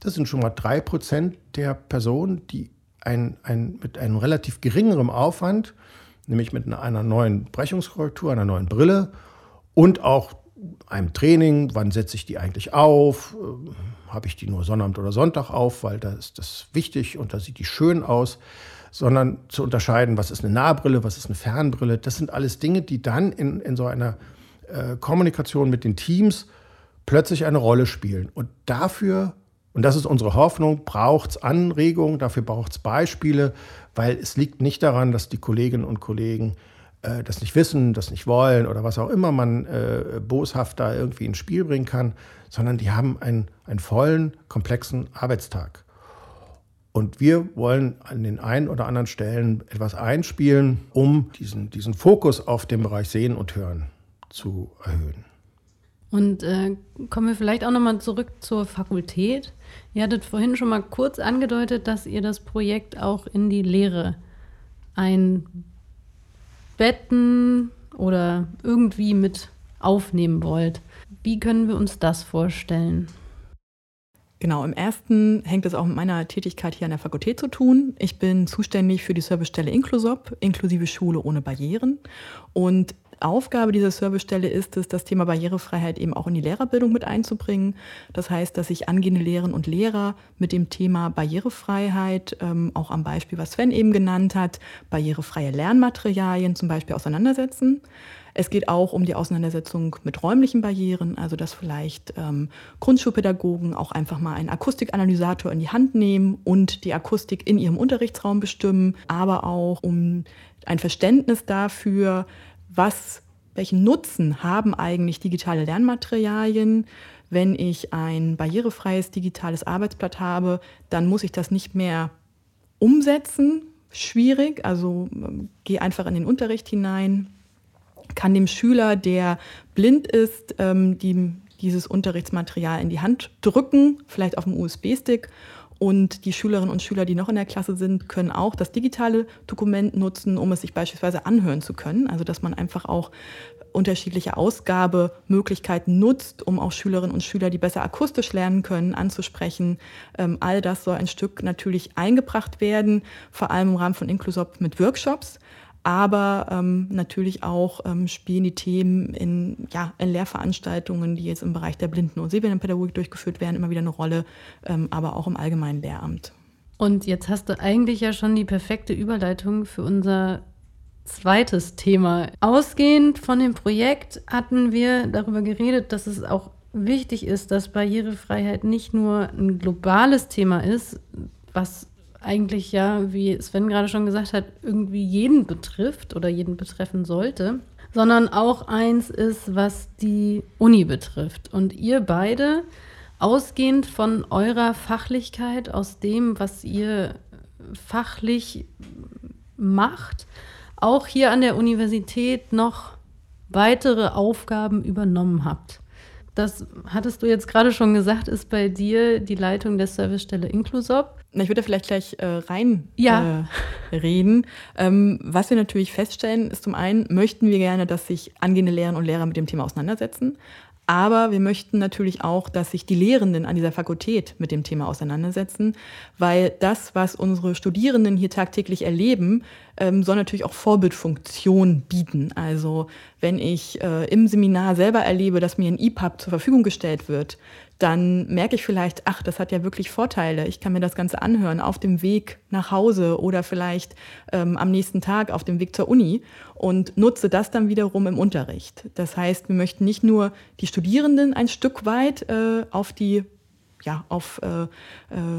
Speaker 3: Das sind schon mal drei Prozent der Personen, die ein, ein, mit einem relativ geringeren Aufwand, nämlich mit einer neuen Brechungskorrektur, einer neuen Brille und auch einem Training, wann setze ich die eigentlich auf, äh, habe ich die nur Sonnabend oder Sonntag auf, weil da ist das wichtig und da sieht die schön aus, sondern zu unterscheiden, was ist eine Nahbrille, was ist eine Fernbrille. Das sind alles Dinge, die dann in, in so einer äh, Kommunikation mit den Teams plötzlich eine Rolle spielen. Und dafür Und das ist unsere Hoffnung. Braucht es Anregungen, dafür braucht es Beispiele, weil es liegt nicht daran, dass die Kolleginnen und Kollegen äh, das nicht wissen, das nicht wollen oder was auch immer man äh, boshaft da irgendwie ins Spiel bringen kann, sondern die haben einen, einen vollen, komplexen Arbeitstag. Und wir wollen an den einen oder anderen Stellen etwas einspielen, um diesen, diesen Fokus auf den Bereich Sehen und Hören zu erhöhen.
Speaker 1: Und äh, kommen wir vielleicht auch nochmal zurück zur Fakultät. Ihr hattet vorhin schon mal kurz angedeutet, dass ihr das Projekt auch in die Lehre einbetten oder irgendwie mit aufnehmen wollt. Wie können wir uns das vorstellen?
Speaker 2: Genau, im ersten hängt es auch mit meiner Tätigkeit hier an der Fakultät zu tun. Ich bin zuständig für die Servicestelle Inklusop, inklusive Schule ohne Barrieren. Und Aufgabe dieser Servicestelle ist es, das Thema Barrierefreiheit eben auch in die Lehrerbildung mit einzubringen. Das heißt, dass sich angehende Lehrerinnen und Lehrer mit dem Thema Barrierefreiheit, ähm, auch am Beispiel, was Sven eben genannt hat, barrierefreie Lernmaterialien zum Beispiel auseinandersetzen. Es geht auch um die Auseinandersetzung mit räumlichen Barrieren, also dass vielleicht ähm, Grundschulpädagogen auch einfach mal einen Akustikanalysator in die Hand nehmen und die Akustik in ihrem Unterrichtsraum bestimmen, aber auch um ein Verständnis dafür, was, welchen Nutzen haben eigentlich digitale Lernmaterialien, wenn ich ein barrierefreies digitales Arbeitsblatt habe, dann muss ich das nicht mehr umsetzen. Schwierig, also ähm, geh einfach in den Unterricht hinein, kann dem Schüler, der blind ist, ähm, die, dieses Unterrichtsmaterial in die Hand drücken, vielleicht auf dem USB-Stick. Und die Schülerinnen und Schüler, die noch in der Klasse sind, können auch das digitale Dokument nutzen, um es sich beispielsweise anhören zu können. Also dass man einfach auch unterschiedliche Ausgabemöglichkeiten nutzt, um auch Schülerinnen und Schüler, die besser akustisch lernen können, anzusprechen. Ähm, all das soll ein Stück natürlich eingebracht werden, vor allem im Rahmen von Inklusop mit Workshops aber ähm, natürlich auch ähm, spielen die Themen in, ja, in Lehrveranstaltungen, die jetzt im Bereich der Blinden- und Sehbehindertenpädagogik durchgeführt werden, immer wieder eine Rolle, ähm, aber auch im allgemeinen Lehramt.
Speaker 1: Und jetzt hast du eigentlich ja schon die perfekte Überleitung für unser zweites Thema. Ausgehend von dem Projekt hatten wir darüber geredet, dass es auch wichtig ist, dass Barrierefreiheit nicht nur ein globales Thema ist, was eigentlich ja, wie Sven gerade schon gesagt hat, irgendwie jeden betrifft oder jeden betreffen sollte, sondern auch eins ist, was die Uni betrifft. Und ihr beide, ausgehend von eurer Fachlichkeit, aus dem, was ihr fachlich macht, auch hier an der Universität noch weitere Aufgaben übernommen habt. Das hattest du jetzt gerade schon gesagt, ist bei dir die Leitung der Servicestelle Inklusop.
Speaker 2: Ich würde vielleicht gleich äh, rein ja. äh, reden. Ähm, was wir natürlich feststellen, ist zum einen, möchten wir gerne, dass sich angehende Lehrerinnen und Lehrer mit dem Thema auseinandersetzen. Aber wir möchten natürlich auch, dass sich die Lehrenden an dieser Fakultät mit dem Thema auseinandersetzen, weil das, was unsere Studierenden hier tagtäglich erleben, ähm, soll natürlich auch Vorbildfunktion bieten. Also wenn ich äh, im Seminar selber erlebe, dass mir ein EPUB zur Verfügung gestellt wird, dann merke ich vielleicht, ach, das hat ja wirklich Vorteile. Ich kann mir das Ganze anhören auf dem Weg nach Hause oder vielleicht ähm, am nächsten Tag auf dem Weg zur Uni und nutze das dann wiederum im Unterricht. Das heißt, wir möchten nicht nur die Studierenden ein Stück weit äh, auf die ja, auf äh, äh,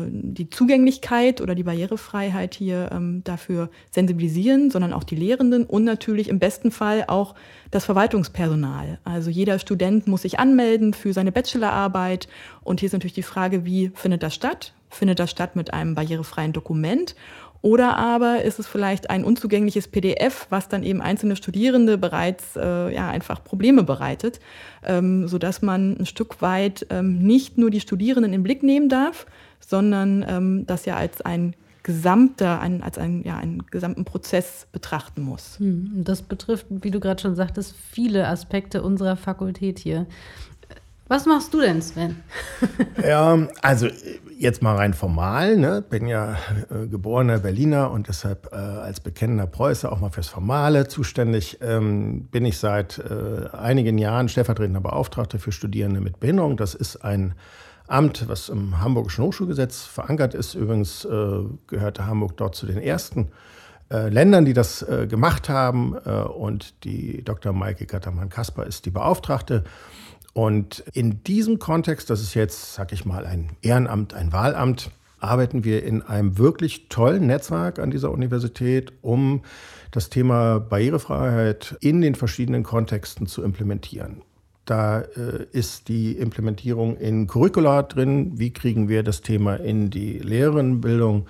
Speaker 2: die Zugänglichkeit oder die Barrierefreiheit hier ähm, dafür sensibilisieren, sondern auch die Lehrenden und natürlich im besten Fall auch das Verwaltungspersonal. Also jeder Student muss sich anmelden für seine Bachelorarbeit und hier ist natürlich die Frage, wie findet das statt? Findet das statt mit einem barrierefreien Dokument oder aber ist es vielleicht ein unzugängliches PDF, was dann eben einzelne Studierende bereits äh, ja, einfach Probleme bereitet, ähm, sodass man ein Stück weit ähm, nicht nur die Studierenden in Blick nehmen darf, sondern ähm, das ja als ein gesamter, ein, als ein, ja, einen gesamten Prozess betrachten muss.
Speaker 1: Hm, das betrifft, wie du gerade schon sagtest, viele Aspekte unserer Fakultät hier. Was machst du denn, Sven?
Speaker 3: ja, also jetzt mal rein formal. Ne? Bin ja äh, geborener Berliner und deshalb äh, als bekennender Preuße auch mal fürs Formale zuständig. Ähm, bin ich seit äh, einigen Jahren stellvertretender Beauftragter für Studierende mit Behinderung. Das ist ein Amt, was im Hamburgischen Hochschulgesetz verankert ist. Übrigens äh, gehörte Hamburg dort zu den ersten äh, Ländern, die das äh, gemacht haben. und die Dr. Maike Gattermann-Kasper ist die Beauftragte. Und in diesem Kontext, das ist jetzt, sag ich mal, ein Ehrenamt, ein Wahlamt, arbeiten wir in einem wirklich tollen Netzwerk an dieser Universität, um das Thema Barrierefreiheit in den verschiedenen Kontexten zu implementieren. Da äh, ist die Implementierung in Curricula drin. Wie kriegen wir das Thema in die Lehrerinnenbildung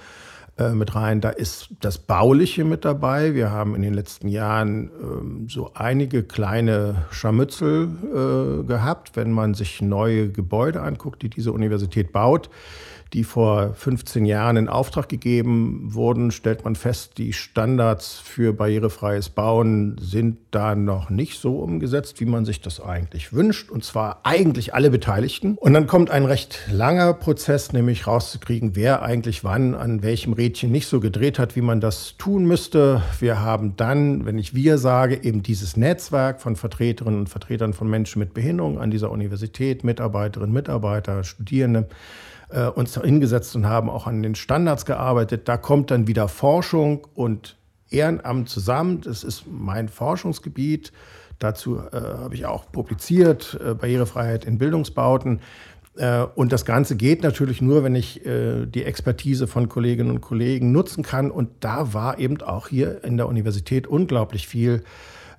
Speaker 3: äh, mit rein? Da ist das Bauliche mit dabei. Wir haben in den letzten Jahren äh, so einige kleine Scharmützel äh, gehabt, wenn man sich neue Gebäude anguckt, die diese Universität baut die vor 15 Jahren in Auftrag gegeben wurden, stellt man fest, die Standards für barrierefreies Bauen sind da noch nicht so umgesetzt, wie man sich das eigentlich wünscht. Und zwar eigentlich alle Beteiligten. Und dann kommt ein recht langer Prozess, nämlich rauszukriegen, wer eigentlich wann an welchem Rädchen nicht so gedreht hat, wie man das tun müsste. Wir haben dann, wenn ich wir sage, eben dieses Netzwerk von Vertreterinnen und Vertretern von Menschen mit Behinderung an dieser Universität, Mitarbeiterinnen, Mitarbeiter, Studierende äh, uns hingesetzt und haben auch an den Standards gearbeitet. Da kommt dann wieder Forschung und Ehrenamt zusammen. Das ist mein Forschungsgebiet. Dazu äh, habe ich auch publiziert, äh, Barrierefreiheit in Bildungsbauten. Äh, und das Ganze geht natürlich nur, wenn ich äh, die Expertise von Kolleginnen und Kollegen nutzen kann. Und da war eben auch hier in der Universität unglaublich viel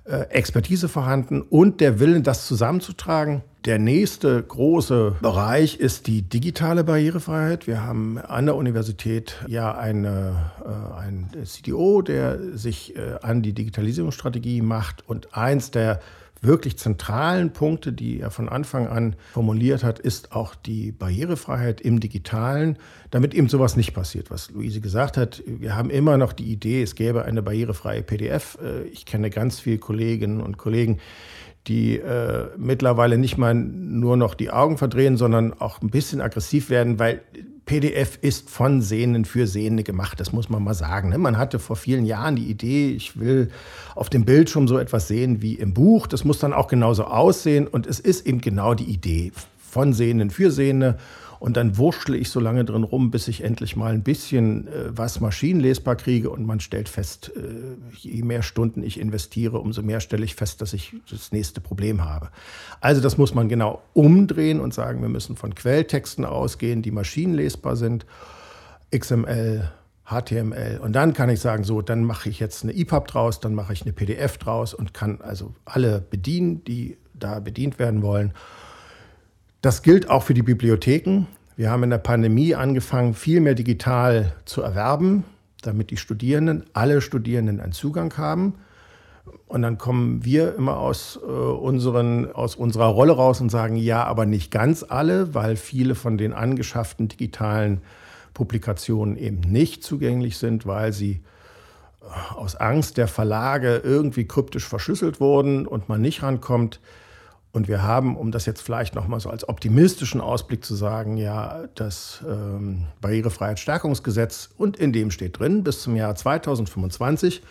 Speaker 3: äh, Expertise vorhanden und der Willen, das zusammenzutragen. Der nächste große Bereich ist die digitale Barrierefreiheit. Wir haben an der Universität ja eine, äh, ein CDO, der sich äh, an die Digitalisierungsstrategie macht. Und eins der wirklich zentralen Punkte, die er von Anfang an formuliert hat, ist auch die Barrierefreiheit im Digitalen, damit eben sowas nicht passiert. Was Luise gesagt hat, wir haben immer noch die Idee, es gäbe eine barrierefreie PDF. Äh, ich kenne ganz viele Kolleginnen und Kollegen, die äh, mittlerweile nicht mal nur noch die Augen verdrehen, sondern auch ein bisschen aggressiv werden, weil PDF ist von Sehenden für Sehende gemacht, das muss man mal sagen. Ne? Man hatte vor vielen Jahren die Idee, ich will auf dem Bildschirm so etwas sehen wie im Buch. Das muss dann auch genauso aussehen und es ist eben genau die Idee von Sehenden für Sehende. Und dann wurschtle ich so lange drin rum, bis ich endlich mal ein bisschen äh, was maschinenlesbar kriege. Und man stellt fest, äh, je mehr Stunden ich investiere, umso mehr stelle ich fest, dass ich das nächste Problem habe. Also das muss man genau umdrehen und sagen, wir müssen von Quelltexten ausgehen, die maschinenlesbar sind. XML, HTML. Und dann kann ich sagen, so, dann mache ich jetzt eine EPUB draus, dann mache ich eine PDF draus und kann also alle bedienen, die da bedient werden wollen. Das gilt auch für die Bibliotheken. Wir haben in der Pandemie angefangen, viel mehr digital zu erwerben, damit die Studierenden, alle Studierenden einen Zugang haben. Und dann kommen wir immer aus, äh, unseren, aus unserer Rolle raus und sagen, ja, aber nicht ganz alle, weil viele von den angeschafften digitalen Publikationen eben nicht zugänglich sind, weil sie äh, aus Angst der Verlage irgendwie kryptisch verschlüsselt wurden und man nicht rankommt. Und wir haben, um das jetzt vielleicht nochmal so als optimistischen Ausblick zu sagen, ja, das ähm, Barrierefreiheitsstärkungsgesetz und in dem steht drin, bis zum Jahr 2025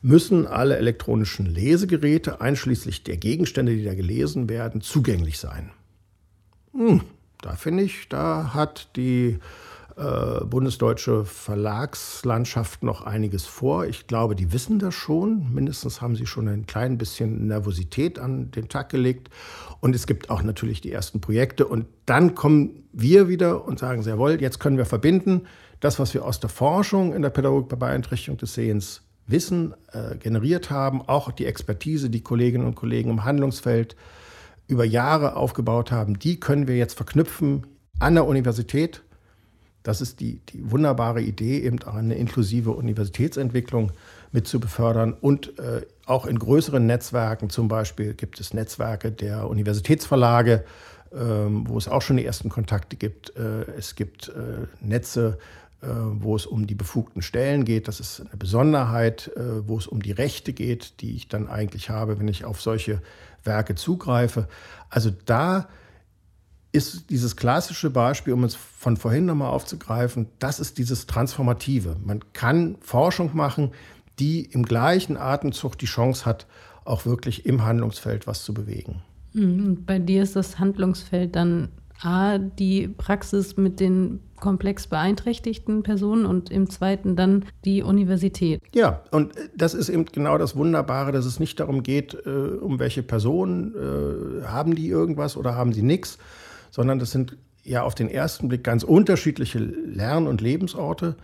Speaker 3: müssen alle elektronischen Lesegeräte, einschließlich der Gegenstände, die da gelesen werden, zugänglich sein. Hm, da finde ich, da hat die äh, bundesdeutsche Verlagslandschaft noch einiges vor. Ich glaube, die wissen das schon. Mindestens haben sie schon ein klein bisschen Nervosität an den Tag gelegt. Und es gibt auch natürlich die ersten Projekte. Und dann kommen wir wieder und sagen, sehr wohl, jetzt können wir verbinden, das, was wir aus der Forschung in der Pädagogik bei Beeinträchtigung des Sehens Wissen äh, generiert haben, auch die Expertise, die Kolleginnen und Kollegen im Handlungsfeld über Jahre aufgebaut haben, die können wir jetzt verknüpfen an der Universität das ist die, die wunderbare Idee, eben auch eine inklusive Universitätsentwicklung mit zu befördern. Und äh, auch in größeren Netzwerken, zum Beispiel gibt es Netzwerke der Universitätsverlage, ähm, wo es auch schon die ersten Kontakte gibt. Äh, es gibt äh, Netze, äh, wo es um die befugten Stellen geht. Das ist eine Besonderheit, wo es um die Rechte geht, die ich dann eigentlich habe, wenn ich auf solche Werke zugreife. Also da ist dieses klassische Beispiel, um es von vorhin nochmal aufzugreifen, das ist dieses Transformative. Man kann Forschung machen, die im gleichen Atemzug die Chance hat, auch wirklich im Handlungsfeld was zu bewegen.
Speaker 1: Mhm. Bei dir ist das Handlungsfeld dann A, die Praxis mit den komplex beeinträchtigten Personen und im zweiten dann die Universität.
Speaker 3: Ja, und das ist eben genau das Wunderbare, dass es nicht darum geht, äh, um welche Personen, äh, haben die irgendwas oder haben sie nichts, sondern das sind ja auf den ersten Blick ganz unterschiedliche Lern- und Lebensorte.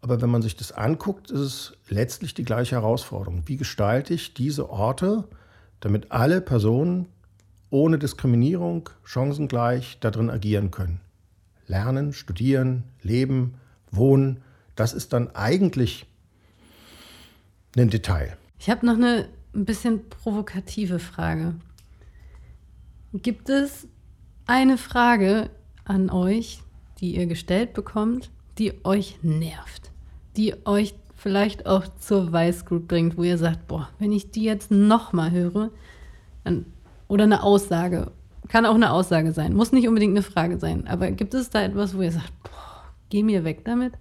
Speaker 3: Aber wenn man sich das anguckt, ist es letztlich die gleiche Herausforderung. Wie gestalte ich diese Orte, damit alle Personen ohne Diskriminierung chancengleich darin agieren können? Lernen, studieren, leben, wohnen, das ist dann eigentlich ein Detail.
Speaker 1: Ich habe noch eine ein bisschen provokative Frage. Gibt es eine Frage an euch, die ihr gestellt bekommt, die euch nervt, die euch vielleicht auch zur Weißgroup bringt, wo ihr sagt, boah, wenn ich die jetzt nochmal höre, dann, oder eine Aussage, kann auch eine Aussage sein, muss nicht unbedingt eine Frage sein, aber gibt es da etwas, wo ihr sagt, boah, geh mir weg damit?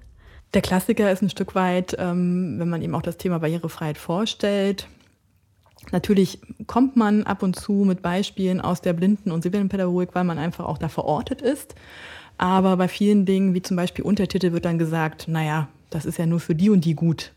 Speaker 2: Der Klassiker ist ein Stück weit, ähm, wenn man eben auch das Thema Barrierefreiheit vorstellt. Natürlich kommt man ab und zu mit Beispielen aus der Blinden- und Sibyllenpädagogik, weil man einfach auch da verortet ist. Aber bei vielen Dingen, wie zum Beispiel Untertitel, wird dann gesagt, naja, das ist ja nur für die und die gut.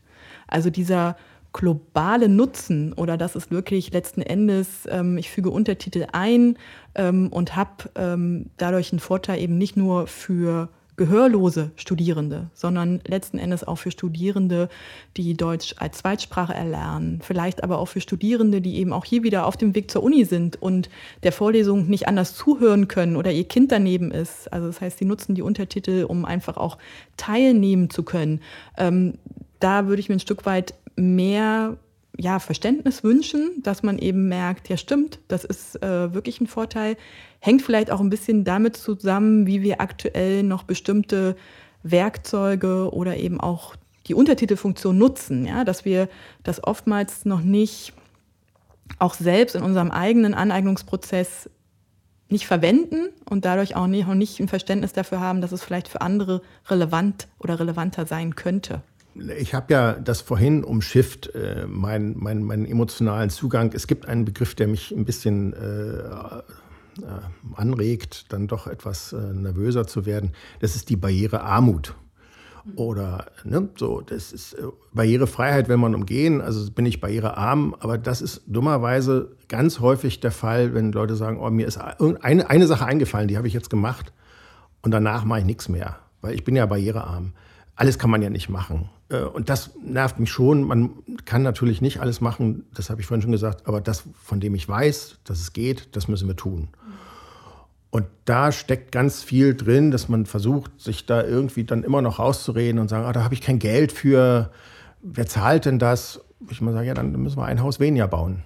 Speaker 2: Also dieser globale Nutzen oder das ist wirklich letzten Endes, ähm, ich füge Untertitel ein ähm, und habe ähm, dadurch einen Vorteil eben nicht nur für gehörlose Studierende, sondern letzten Endes auch für Studierende, die Deutsch als Zweitsprache erlernen, vielleicht aber auch für Studierende, die eben auch hier wieder auf dem Weg zur Uni sind und der Vorlesung nicht anders zuhören können oder ihr Kind daneben ist. Also das heißt, sie nutzen die Untertitel, um einfach auch teilnehmen zu können. Ähm, da würde ich mir ein Stück weit mehr ja, Verständnis wünschen, dass man eben merkt, ja stimmt, das ist äh, wirklich ein Vorteil. Hängt vielleicht auch ein bisschen damit zusammen, wie wir aktuell noch bestimmte Werkzeuge oder eben auch die Untertitelfunktion nutzen, ja, dass wir das oftmals noch nicht auch selbst in unserem eigenen Aneignungsprozess nicht verwenden und dadurch auch nicht, auch nicht ein Verständnis dafür haben, dass es vielleicht für andere relevant oder relevanter sein könnte.
Speaker 3: Ich habe ja das vorhin umschifft, äh, meinen mein, mein emotionalen Zugang. Es gibt einen Begriff, der mich ein bisschen äh, äh, anregt, dann doch etwas äh, nervöser zu werden. Das ist die Barriere Armut. Oder ne, so, das ist äh, Barrierefreiheit, wenn man umgehen. Also bin ich barrierearm, aber das ist dummerweise ganz häufig der Fall, wenn Leute sagen, oh, mir ist eine, eine Sache eingefallen, die habe ich jetzt gemacht und danach mache ich nichts mehr, weil ich bin ja barrierearm. Alles kann man ja nicht machen. Äh, und das nervt mich schon. Man kann natürlich nicht alles machen, das habe ich vorhin schon gesagt, aber das, von dem ich weiß, dass es geht, das müssen wir tun. Und da steckt ganz viel drin, dass man versucht, sich da irgendwie dann immer noch rauszureden und sagen, ah, da habe ich kein Geld für, wer zahlt denn das? Ich mal sagen, ja, dann müssen wir ein Haus weniger bauen.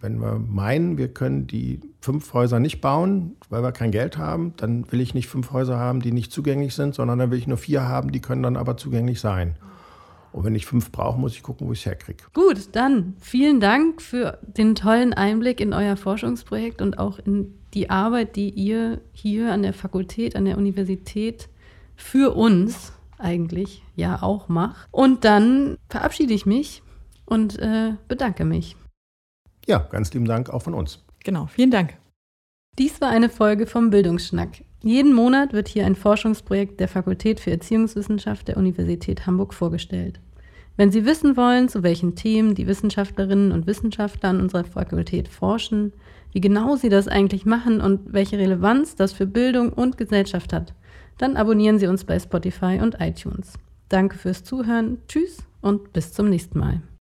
Speaker 3: Wenn wir meinen, wir können die fünf Häuser nicht bauen, weil wir kein Geld haben, dann will ich nicht fünf Häuser haben, die nicht zugänglich sind, sondern dann will ich nur vier haben, die können dann aber zugänglich sein. Und wenn ich fünf brauche, muss ich gucken, wo ich es herkriege.
Speaker 1: Gut, dann vielen Dank für den tollen Einblick in euer Forschungsprojekt und auch in die Arbeit, die ihr hier an der Fakultät, an der Universität für uns eigentlich ja auch macht. Und dann verabschiede ich mich und äh, bedanke mich.
Speaker 3: Ja, ganz lieben Dank auch von uns.
Speaker 2: Genau, vielen Dank.
Speaker 1: Dies war eine Folge vom Bildungsschnack. Jeden Monat wird hier ein Forschungsprojekt der Fakultät für Erziehungswissenschaft der Universität Hamburg vorgestellt. Wenn Sie wissen wollen, zu welchen Themen die Wissenschaftlerinnen und Wissenschaftler an unserer Fakultät forschen, wie genau sie das eigentlich machen und welche Relevanz das für Bildung und Gesellschaft hat, dann abonnieren Sie uns bei Spotify und iTunes. Danke fürs Zuhören, tschüss und bis zum nächsten Mal.